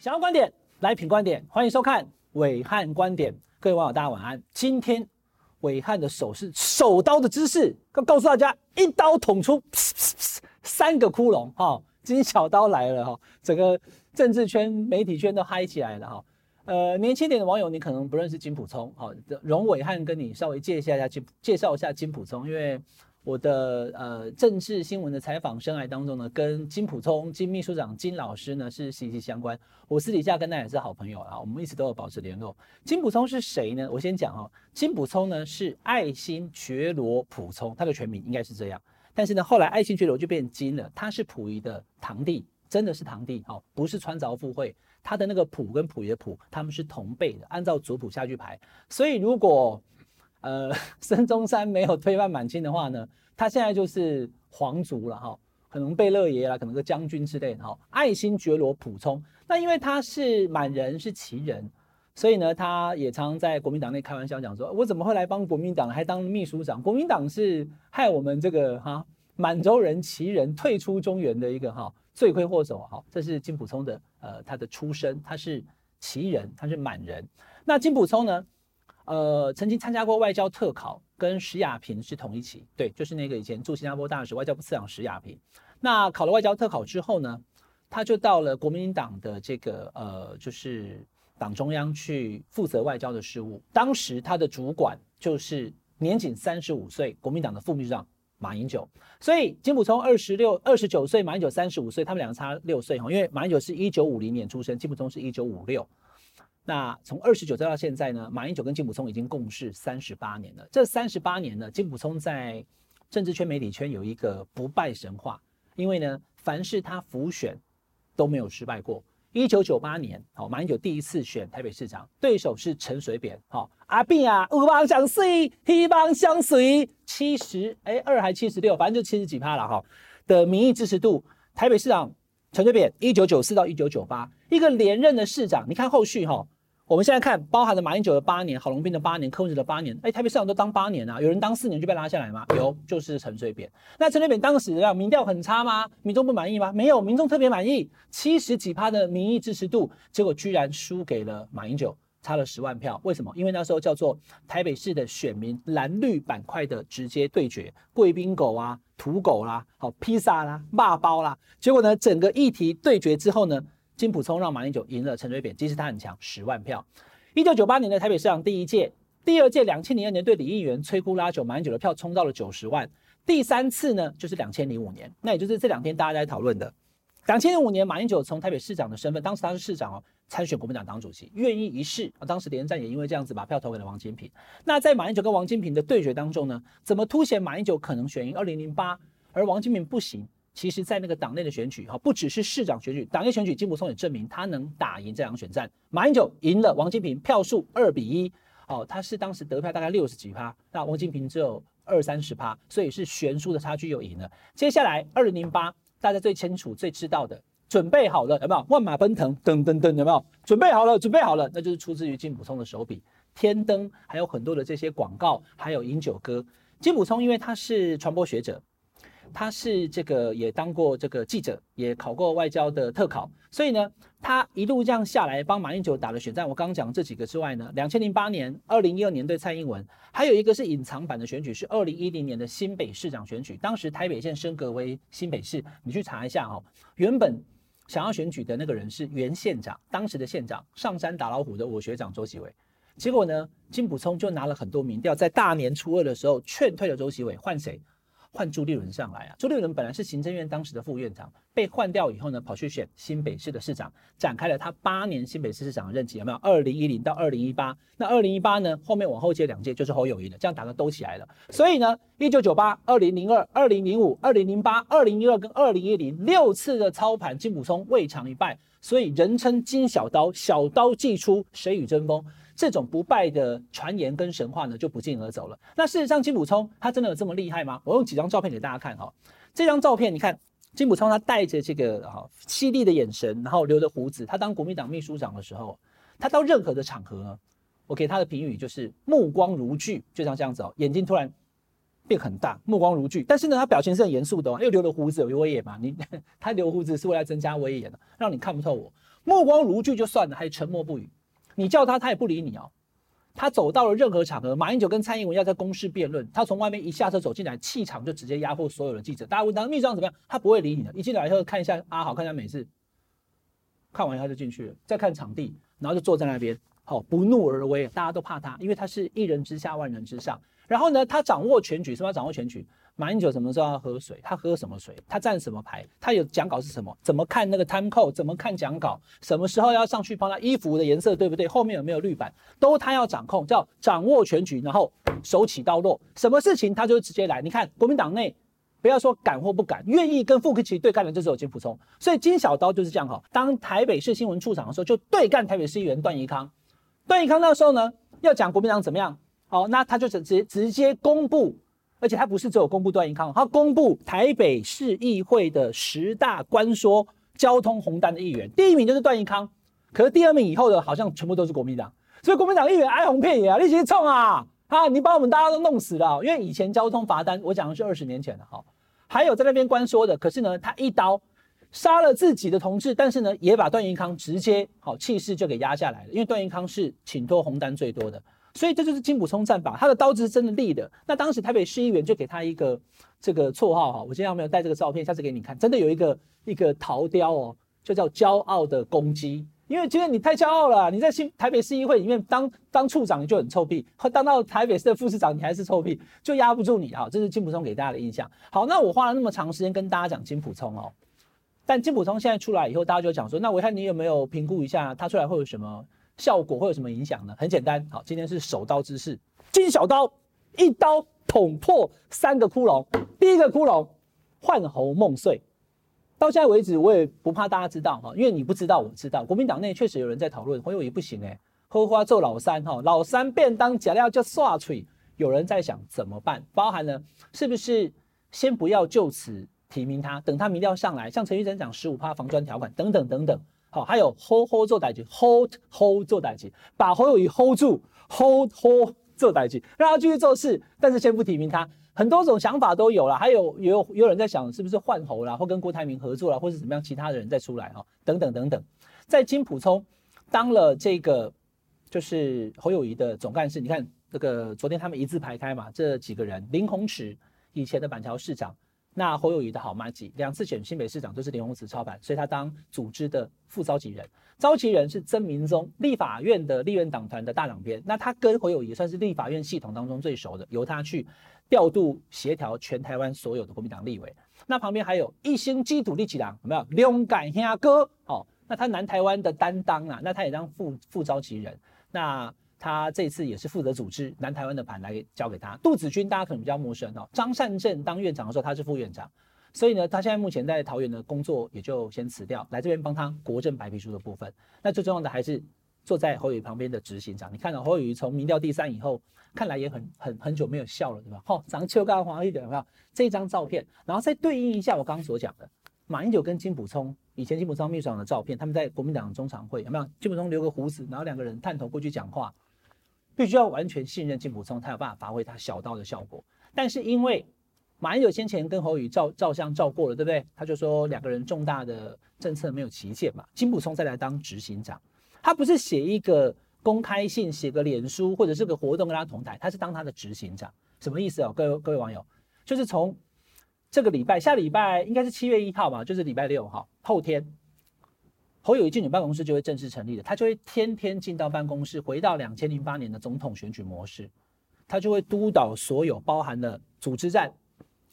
想要观点来品观点，欢迎收看伟汉观点。各位网友，大家晚安。今天伟汉的手势，手刀的姿势，告告诉大家，一刀捅出三个窟窿哈。金小刀来了哈，整个政治圈、媒体圈都嗨起来了哈。呃，年轻点的网友，你可能不认识金普聪，好，容伟汉跟你稍微介绍一下金，介绍一下金普聪，因为。我的呃政治新闻的采访生涯当中呢，跟金溥聪金秘书长金老师呢是息息相关。我私底下跟他也是好朋友啊，我们一直都有保持联络。金溥聪是谁呢？我先讲哈，金溥聪呢是爱新觉罗溥聪，他的全名应该是这样。但是呢，后来爱新觉罗就变金了，他是溥仪的堂弟，真的是堂弟，好，不是穿凿附会。他的那个溥跟溥仪的溥，他们是同辈的，按照族谱下去排。所以如果呃，孙中山没有推翻满清的话呢，他现在就是皇族了哈，可能贝勒爷啦，可能个将军之类的哈。爱新觉罗溥聪，那因为他是满人，是旗人，所以呢，他也常常在国民党内开玩笑讲说，我怎么会来帮国民党，还当秘书长？国民党是害我们这个哈满洲人旗人退出中原的一个哈罪魁祸首哈。这是金溥聪的呃他的出身，他是旗人，他是满人。那金溥聪呢？呃，曾经参加过外交特考，跟石亚平是同一期，对，就是那个以前驻新加坡大使、外交部次长石亚平。那考了外交特考之后呢，他就到了国民党的这个呃，就是党中央去负责外交的事务。当时他的主管就是年仅三十五岁国民党的副秘书长马英九。所以金溥聪二十六、二十九岁，马英九三十五岁，他们两个差六岁哈，因为马英九是一九五零年出生，金溥聪是一九五六。那从二十九岁到现在呢，马英九跟金溥聪已经共事三十八年了。这三十八年呢，金溥聪在政治圈、媒体圈有一个不败神话，因为呢，凡是他浮选都没有失败过。一九九八年，好，马英九第一次选台北市长，对手是陈水扁，好，阿扁啊，有梦想随，希望相随，七十哎二还七十六，反正就七十几趴了哈的民意支持度，台北市长陈水扁一九九四到一九九八一个连任的市长，你看后续哈。我们现在看，包含了马英九的八年、郝龙斌的八年、柯文哲的八年，哎，台北市长都当八年啊，有人当四年就被拉下来吗？有，就是陈水扁。那陈水扁当时让民调很差吗？民众不满意吗？没有，民众特别满意，七十几趴的民意支持度，结果居然输给了马英九，差了十万票。为什么？因为那时候叫做台北市的选民蓝绿板块的直接对决，贵宾狗啊、土狗啦、好披萨啦、骂包啦，结果呢，整个议题对决之后呢？金溥聪让马英九赢了陈水扁，即使他很强，十万票。一九九八年的台北市长第一届，第二届两千零二年对李议员摧枯拉朽，马英九的票冲到了九十万。第三次呢，就是两千零五年，那也就是这两天大家在讨论的。两千零五年，马英九从台北市长的身份，当时他是市长哦，参选国民党党主席，愿意一试啊。当时连战也因为这样子把票投给了王金平。那在马英九跟王金平的对决当中呢，怎么凸显马英九可能选赢二零零八，而王金平不行？其实，在那个党内的选举，哈，不只是市长选举，党内选举，金溥聪也证明他能打赢这场选战。马英九赢了王金平，票数二比一，哦，他是当时得票大概六十几趴，那王金平只有二三十趴，所以是悬殊的差距又赢了。接下来二零零八，大家最清楚、最知道的，准备好了有没有？万马奔腾，噔噔噔，有没有？准备好了，准备好了，那就是出自于金溥聪的手笔。天灯还有很多的这些广告，还有饮酒歌。金溥聪因为他是传播学者。他是这个也当过这个记者，也考过外交的特考，所以呢，他一路这样下来帮马英九打了选战。我刚刚讲这几个之外呢，两千零八年、二零一二年对蔡英文，还有一个是隐藏版的选举，是二零一零年的新北市长选举。当时台北县升格为新北市，你去查一下哦。原本想要选举的那个人是原县长，当时的县长上山打老虎的我学长周其伟。结果呢，金溥聪就拿了很多民调，在大年初二的时候劝退了周其伟，换谁？换朱立伦上来啊！朱立伦本来是行政院当时的副院长，被换掉以后呢，跑去选新北市的市长，展开了他八年新北市市长的任期，有没有？二零一零到二零一八，那二零一八呢，后面往后接两届就是侯友宜的，这样打个兜起来了。所以呢，一九九八、二零零二、二零零五、二零零八、二零一二跟二零一零六次的操盘，金溥聪未尝一败，所以人称金小刀，小刀既出，谁与争锋？这种不败的传言跟神话呢，就不胫而走了。那事实上，金普聪他真的有这么厉害吗？我用几张照片给大家看哈。这张照片，你看金普聪他带着这个啊犀利的眼神，然后留着胡子。他当国民党秘书长的时候，他到任何的场合，我给他的评语就是目光如炬，就像这样子哦，眼睛突然变很大，目光如炬。但是呢，他表情是很严肃的哦，又留了胡子有威严嘛。你 他留胡子是为了增加威严的，让你看不透我。目光如炬就算了，还沉默不语。你叫他，他也不理你哦。他走到了任何场合，马英九跟蔡英文要在公视辩论，他从外面一下车走进来，气场就直接压迫所有的记者。大家问他秘书长怎么样，他不会理你的。一进来以后看一下阿豪，看一下美事，看完以后就进去了，再看场地，然后就坐在那边，好不怒而威。大家都怕他，因为他是一人之下万人之上。然后呢，他掌握全局，什么掌握全局？马英九什么时候要喝水？他喝什么水？他站什么牌？他有讲稿是什么？怎么看那个 time code？怎么看讲稿？什么时候要上去帮他衣服的颜色对不对？后面有没有绿板？都他要掌控，叫掌握全局，然后手起刀落，什么事情他就直接来。你看国民党内，不要说敢或不敢，愿意跟傅崐萁对干的就只有金溥聪。所以金小刀就是这样哈。当台北市新闻处长的时候，就对干台北市议员段宜康。段宜康那时候呢，要讲国民党怎么样？好，那他就直直直接公布。而且他不是只有公布段宜康，他公布台北市议会的十大关说交通红单的议员，第一名就是段宜康，可是第二名以后的好像全部都是国民党，所以国民党议员哀鸿遍野啊，你直冲啊啊！你把我们大家都弄死了，因为以前交通罚单，我讲的是二十年前的哈，还有在那边关说的，可是呢，他一刀杀了自己的同志，但是呢，也把段宜康直接好气势就给压下来了，因为段宜康是请托红单最多的。所以这就是金溥聪战法，他的刀子是真的利的。那当时台北市议员就给他一个这个绰号哈，我今天有没有带这个照片？下次给你看，真的有一个一个陶雕哦，就叫骄傲的公鸡。因为今天你太骄傲了，你在新台北市议会里面当当处长你就很臭屁，当到台北市的副市长你还是臭屁，就压不住你啊。这是金普聪给大家的印象。好，那我花了那么长时间跟大家讲金普聪哦，但金普聪现在出来以后，大家就讲说，那暐瀚你有没有评估一下他出来会有什么？效果会有什么影响呢？很简单，好，今天是手刀之势，金小刀一刀捅破三个窟窿。第一个窟窿，换侯梦碎。到现在为止，我也不怕大家知道哈，因为你不知道，我知道。国民党内确实有人在讨论，侯友宜不行哎，荷花做老三哈，老三便当假料就刷嘴。有人在想怎么办，包含了是不是先不要就此提名他，等他民调上来，像陈玉珍讲十五趴防专条款等等等等。好，还有 hold hold 做代志，hold hold 做代志，把侯友宜 hold 住，hold hold 做代志，让他继续做事，但是先不提名他。很多种想法都有了，还有有有人在想是不是换侯啦，或跟郭台铭合作啦，或是怎么样，其他的人再出来哈，等等等等。在金溥聪当了这个就是侯友宜的总干事，你看这个昨天他们一字排开嘛，这几个人，林鸿池以前的板桥市长。那侯友宜的好麻吉，两次选新北市长都是林鸿池操盘，所以他当组织的副召集人。召集人是曾铭宗，立法院的立院党团的大党编。那他跟侯友宜算是立法院系统当中最熟的，由他去调度协调全台湾所有的国民党立委。那旁边还有一心基督立起党，有没有？龙感兄哥，哦，那他南台湾的担当啊，那他也当副副召集人。那。他这次也是负责组织南台湾的盘来交给他。杜子君大家可能比较陌生哦。张善政当院长的时候，他是副院长，所以呢，他现在目前在桃园的工作也就先辞掉，来这边帮他国政白皮书的部分。那最重要的还是坐在侯宇旁边的执行长。你看到侯宇从民调第三以后，看来也很很很久没有笑了，对吧？好，长秋干黄一点，有没有？这张照片，然后再对应一下我刚刚所讲的马英九跟金溥聪以前金溥聪秘书长的照片，他们在国民党中常会有没有？金溥聪留个胡子，然后两个人探头过去讲话。必须要完全信任金普聪，才有办法发挥他小刀的效果。但是因为马英九先前跟侯宇照照相照过了，对不对？他就说两个人重大的政策没有齐见嘛。金普聪再来当执行长，他不是写一个公开信，写个脸书或者是个活动跟他同台，他是当他的执行长。什么意思哦？各位各位网友，就是从这个礼拜下礼拜应该是七月一号吧，就是礼拜六哈，后天。侯友宜进你办公室就会正式成立了，他就会天天进到办公室，回到两千零八年的总统选举模式，他就会督导所有包含了组织战、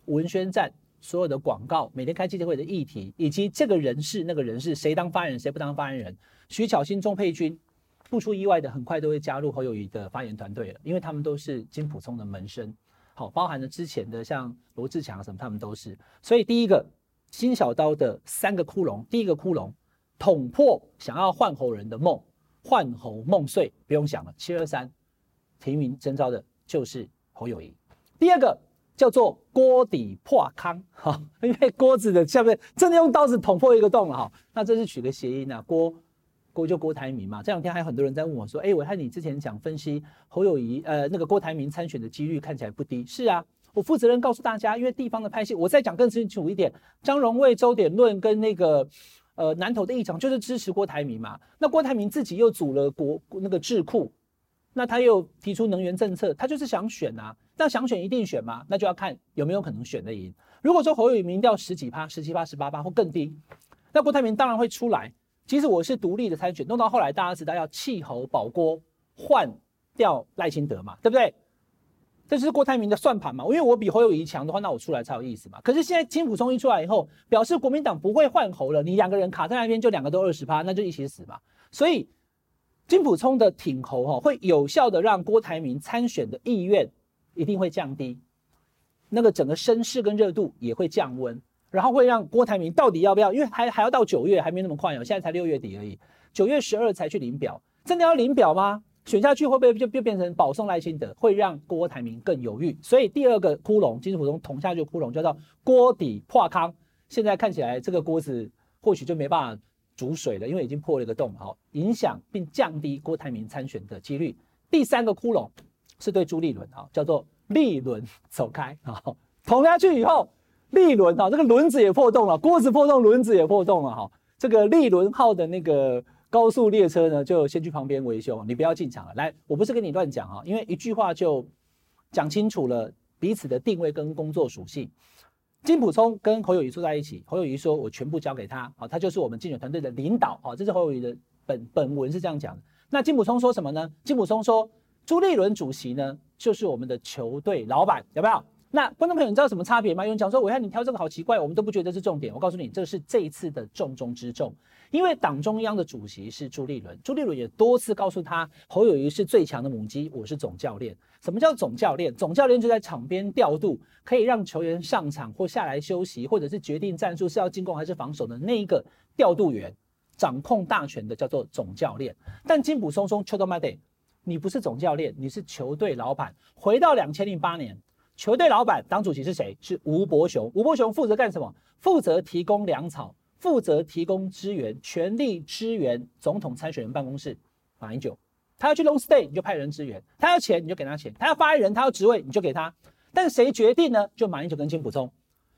文宣战、所有的广告、每天开记者会的议题，以及这个人事那个人事谁当发言人谁不当发言人。徐巧芯、钟佩君不出意外的很快都会加入侯友宜的发言团队了，因为他们都是金溥聪的门生。好，包含了之前的像罗志强什么，他们都是。所以第一个新小刀的三个窟窿，第一个窟窿。捅破想要换侯人的梦，换侯梦碎，不用想了。七二三提名征召的就是侯友宜。第二个叫做锅底破康，哈，因为锅子的下面真的用刀子捅破一个洞了哈。那这是取个谐音啊，郭郭就郭台铭嘛。这两天还有很多人在问我说，哎，我看你之前讲分析侯友宜，呃，那个郭台铭参选的几率看起来不低。是啊，我负责任告诉大家，因为地方的派系，我再讲更清楚一点，张荣味、周点论跟那个。呃南投的议场就是支持郭台铭嘛。那郭台铭自己又组了国那个智库，那他又提出能源政策，他就是想选啊。那想选一定选吗？那就要看有没有可能选得赢。如果说侯友宜民调十几趴、十七趴、十八趴或更低，那郭台铭当然会出来。其实我是独立的参选，弄到后来大家知道要弃侯保郭，换掉赖清德嘛，对不对？这是郭台铭的算盘嘛。因为我比侯友宜强的话，那我出来才有意思嘛。可是现在金溥聪一出来以后，表示国民党不会换侯了，你两个人卡在那边，就两个都二十趴，那就一起死嘛。所以金溥聪的挺侯哈，会有效的让郭台铭参选的意愿一定会降低，那个整个声势跟热度也会降温。然后会让郭台铭到底要不要？因为还还要到九月，还没那么快哦。现在才六月底而已，九月十二才去领表，真的要领表吗？选下去会不会就就变成保送赖清德？会让郭台铭更犹豫。所以第二个窟窿，金溥聪捅下去窟窿，叫做锅底破康。现在看起来这个锅子或许就没办法煮水了，因为已经破了一个洞，好，影响并降低郭台铭参选的几率。第三个窟窿是对朱立伦，哈，叫做立伦走开，好，捅下去以后。立轮啊，这个轮子也破洞了，锅子破洞，轮子也破洞了哈。这个立轮号的那个高速列车呢，就先去旁边维修，你不要进场了。来，我不是跟你乱讲啊，因为一句话就讲清楚了彼此的定位跟工作属性。金普聪跟侯友宜坐在一起，侯友宜说我全部交给他，好，他就是我们竞选团队的领导，好，这是侯友宜的本本文是这样讲的。那金普聪说什么呢？金普聪说朱立伦主席呢，就是我们的球队老板，有没有？那观众朋友，你知道什么差别吗？有人讲说，我看你挑这个好奇怪，我们都不觉得是重点。我告诉你，这是这一次的重中之重，因为党中央的主席是朱立伦，朱立伦也多次告诉他，侯友谊是最强的母鸡，我是总教练。什么叫总教练？总教练就在场边调度，可以让球员上场或下来休息，或者是决定战术是要进攻还是防守的那一个调度员，掌控大权的叫做总教练。但金溥聪说，秋冬麦得，你不是总教练，你是球队老板。回到两千零八年。球队老板党主席是谁？是吴伯雄。吴伯雄负责干什么？负责提供粮草，负责提供支援，全力支援总统参选人办公室马英九。他要去 long stay，你就派人支援；他要钱，你就给他钱；他要发言人，他要职位，你就给他。但谁决定呢？就马英九跟金溥聪。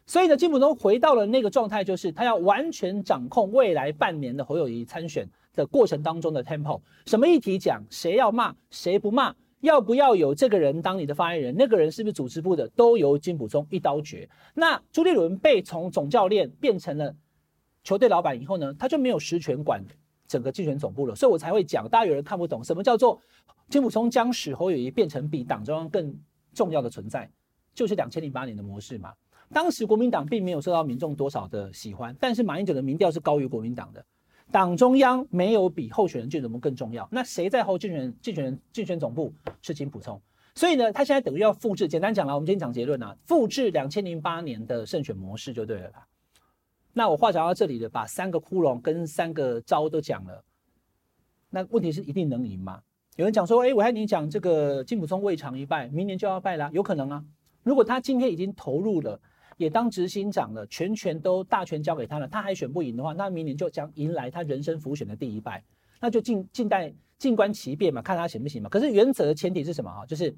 所以呢，金溥聪回到了那个状态，就是他要完全掌控未来半年的侯友宜参选的过程当中的 tempo。什么议题讲，谁要骂，谁不骂。要不要有这个人当你的发言人？那个人是不是组织部的？都由金溥聪一刀决。那朱立伦被从总教练变成了球队老板以后呢，他就没有实权管整个竞选总部了。所以我才会讲，大家有人看不懂什么叫做金溥聪将使侯友宜变成比党中央更重要的存在，就是两千零八年的模式嘛。当时国民党并没有受到民众多少的喜欢，但是马英九的民调是高于国民党的。党中央没有比候选人竞选总部更重要，那谁在候竞选竞选竞选总部是金普聪，所以呢，他现在等于要复制。简单讲了，我们今天讲结论啊，复制两千零八年的胜选模式就对了啦。那我话讲到这里了，把三个窟窿跟三个招都讲了，那问题是一定能赢吗？有人讲说，哎，我还你讲这个金普聪未尝一败，明年就要败啦，有可能啊。如果他今天已经投入了。也当执行长了，全权都大权交给他了，他还选不赢的话，那明年就将迎来他人生辅选的第一败，那就静静待静观其变嘛，看他行不行嘛。可是原则的前提是什么哈？就是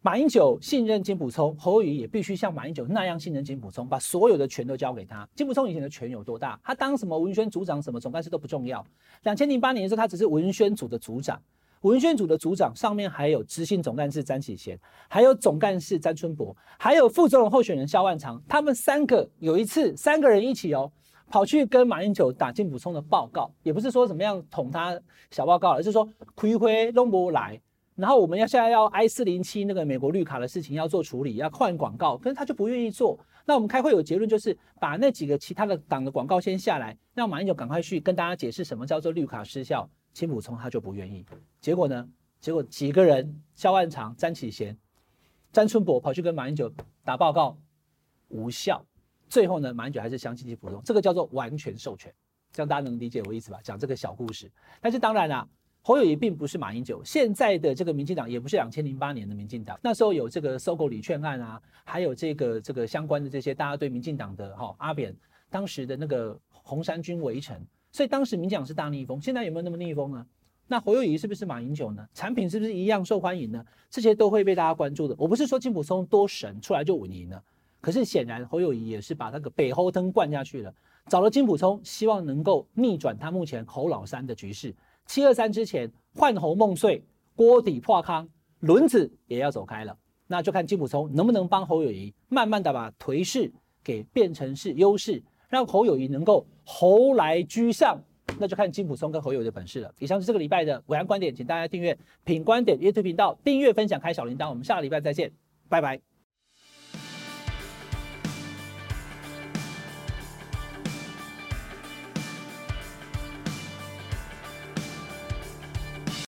马英九信任金溥聪，侯友也必须像马英九那样信任金溥聪，把所有的权都交给他。金溥聪以前的权有多大？他当什么文宣组长、什么总干事都不重要。两千零八年的时候，他只是文宣组的组长。文宣组的组长上面还有执行总干事詹启贤，还有总干事詹春博，还有副总统候选人萧万长。他们三个有一次三个人一起哦，跑去跟马英九打进补充的报告，也不是说怎么样捅他小报告，而是说亏亏都不来。然后我们要现在要 I 四零七那个美国绿卡的事情要做处理，要换广告，可是他就不愿意做。那我们开会有结论，就是把那几个其他的党的广告先下来，让马英九赶快去跟大家解释什么叫做绿卡失效。金溥聪他就不愿意，结果呢？结果几个人，萧万长、詹启贤、詹春博跑去跟马英九打报告，无效。最后呢，马英九还是相信金溥聪，这个叫做完全授权，这样大家能理解我意思吧？讲这个小故事。但是当然啦，侯友宜并不是马英九，现在的这个民进党也不是两千零八年的民进党。那时候有这个收购礼券案啊，还有这个这个相关的这些，大家对民进党的哈、阿扁当时的那个红衫军围城。所以当时民进党是大逆风，现在有没有那么逆风呢？那侯友宜是不是马英九呢？产品是不是一样受欢迎呢？这些都会被大家关注的。我不是说金普聪多神出来就稳赢了，可是显然侯友宜也是把那个北侯灯灌下去了。找了金普聪，希望能够逆转他目前侯老三的局势。七二三之前换侯梦碎，锅底破康，轮子也要走开了。那就看金普聪能不能帮侯友宜慢慢的把颓势给变成是优势，让侯友宜能够侯来居上。那就看金普松跟侯友的本事了。以上是这个礼拜的暐瀚观点，请大家订阅品观点 YouTube 频道，订阅分享开小铃铛。我们下个礼拜再见，拜拜。